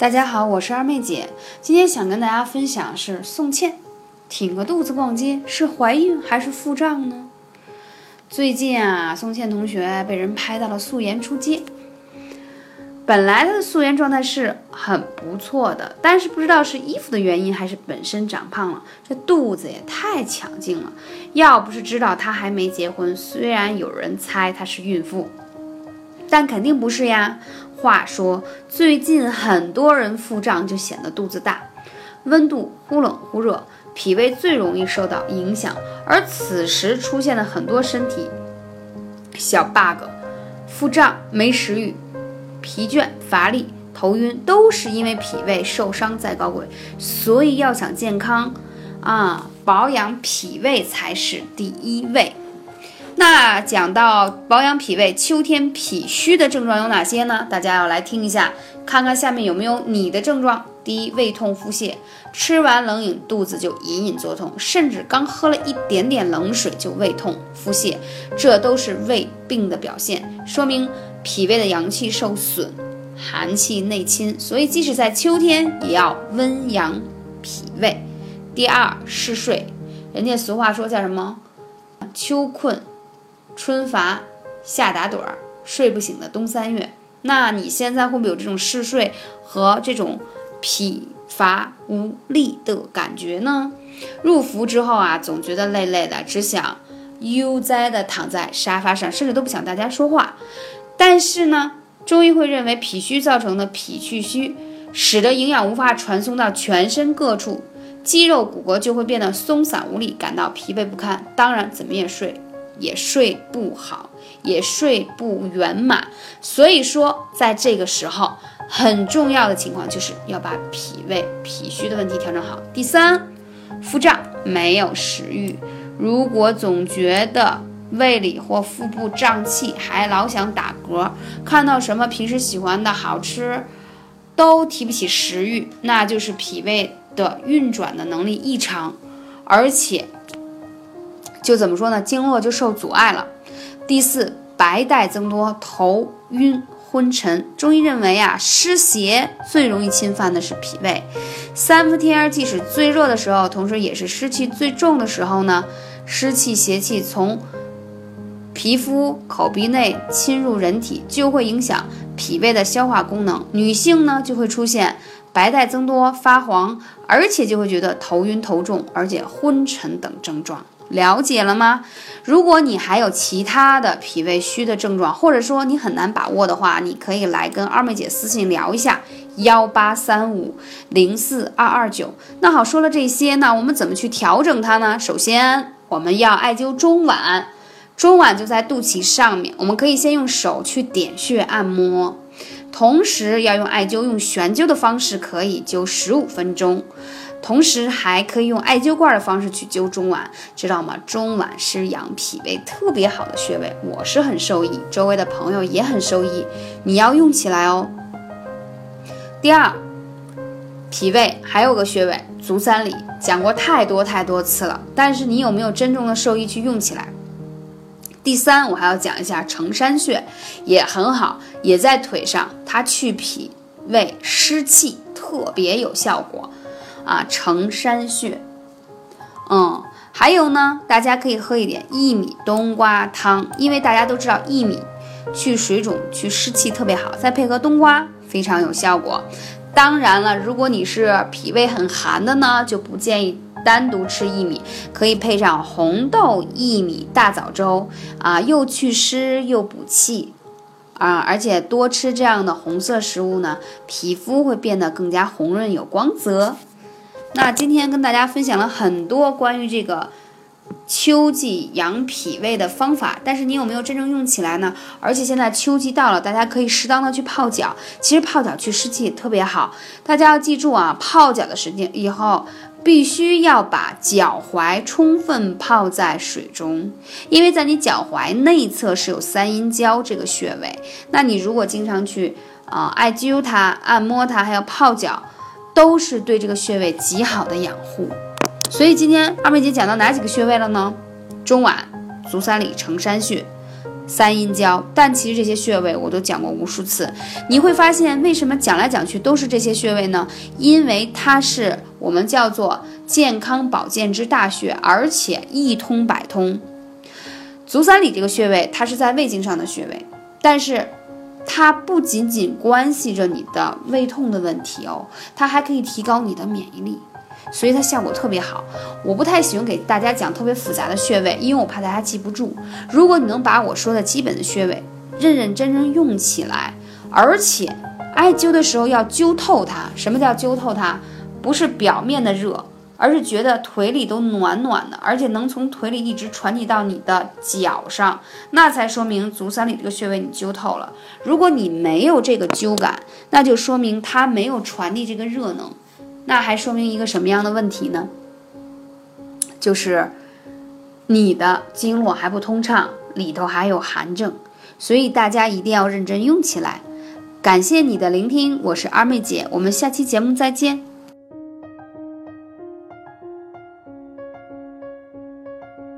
大家好，我是二妹姐，今天想跟大家分享是宋茜，挺个肚子逛街是怀孕还是腹胀呢？最近啊，宋茜同学被人拍到了素颜出街，本来她的素颜状态是很不错的，但是不知道是衣服的原因还是本身长胖了，这肚子也太强劲了。要不是知道她还没结婚，虽然有人猜她是孕妇，但肯定不是呀。话说，最近很多人腹胀就显得肚子大，温度忽冷忽热，脾胃最容易受到影响。而此时出现的很多身体小 bug，腹胀、没食欲、疲倦、乏力、头晕，都是因为脾胃受伤在搞鬼。所以要想健康啊，保养脾胃才是第一位。那讲到保养脾胃，秋天脾虚的症状有哪些呢？大家要来听一下，看看下面有没有你的症状。第一，胃痛腹泻，吃完冷饮肚子就隐隐作痛，甚至刚喝了一点点冷水就胃痛腹泻，这都是胃病的表现，说明脾胃的阳气受损，寒气内侵，所以即使在秋天也要温养脾胃。第二，嗜睡，人家俗话说叫什么？秋困。春乏夏打盹儿，睡不醒的冬三月。那你现在会不会有这种嗜睡和这种疲乏无力的感觉呢？入伏之后啊，总觉得累累的，只想悠哉的躺在沙发上，甚至都不想大家说话。但是呢，中医会认为脾虚造成的脾气虚，使得营养无法传送到全身各处，肌肉骨骼就会变得松散无力，感到疲惫不堪。当然，怎么也睡。也睡不好，也睡不圆满，所以说在这个时候，很重要的情况就是要把脾胃脾虚的问题调整好。第三，腹胀没有食欲，如果总觉得胃里或腹部胀气，还老想打嗝，看到什么平时喜欢的好吃，都提不起食欲，那就是脾胃的运转的能力异常，而且。就怎么说呢？经络就受阻碍了。第四，白带增多，头晕昏沉。中医认为啊，湿邪最容易侵犯的是脾胃。三伏天既是最热的时候，同时也是湿气最重的时候呢。湿气邪气从皮肤、口鼻内侵入人体，就会影响脾胃的消化功能。女性呢，就会出现白带增多、发黄，而且就会觉得头晕头重，而且昏沉等症状。了解了吗？如果你还有其他的脾胃虚的症状，或者说你很难把握的话，你可以来跟二妹姐私信聊一下，幺八三五零四二二九。那好，说了这些，那我们怎么去调整它呢？首先，我们要艾灸中脘，中脘就在肚脐上面，我们可以先用手去点穴按摩，同时要用艾灸，用悬灸的方式，可以灸十五分钟。同时还可以用艾灸罐的方式去灸中脘，知道吗？中脘是养脾胃特别好的穴位，我是很受益，周围的朋友也很受益，你要用起来哦。第二，脾胃还有个穴位足三里，讲过太多太多次了，但是你有没有真正的受益去用起来？第三，我还要讲一下承山穴，也很好，也在腿上，它去脾胃湿气特别有效果。啊，承山穴，嗯，还有呢，大家可以喝一点薏米冬瓜汤，因为大家都知道薏米去水肿、去湿气特别好，再配合冬瓜非常有效果。当然了，如果你是脾胃很寒的呢，就不建议单独吃薏米，可以配上红豆薏米大枣粥啊，又祛湿又补气啊，而且多吃这样的红色食物呢，皮肤会变得更加红润有光泽。那今天跟大家分享了很多关于这个秋季养脾胃的方法，但是你有没有真正用起来呢？而且现在秋季到了，大家可以适当的去泡脚，其实泡脚去湿气也特别好。大家要记住啊，泡脚的时间以后必须要把脚踝充分泡在水中，因为在你脚踝内侧是有三阴交这个穴位。那你如果经常去啊艾灸它、按摩它，还要泡脚。都是对这个穴位极好的养护，所以今天二妹姐讲到哪几个穴位了呢？中脘、足三里、承山穴、三阴交，但其实这些穴位我都讲过无数次。你会发现，为什么讲来讲去都是这些穴位呢？因为它是我们叫做健康保健之大穴，而且一通百通。足三里这个穴位，它是在胃经上的穴位，但是它不仅仅关系着你的胃痛的问题哦，它还可以提高你的免疫力。所以它效果特别好，我不太喜欢给大家讲特别复杂的穴位，因为我怕大家记不住。如果你能把我说的基本的穴位认认真真用起来，而且艾灸的时候要灸透它。什么叫灸透它？不是表面的热，而是觉得腿里都暖暖的，而且能从腿里一直传递到你的脚上，那才说明足三里这个穴位你灸透了。如果你没有这个灸感，那就说明它没有传递这个热能。那还说明一个什么样的问题呢？就是你的经络还不通畅，里头还有寒症，所以大家一定要认真用起来。感谢你的聆听，我是二妹姐，我们下期节目再见。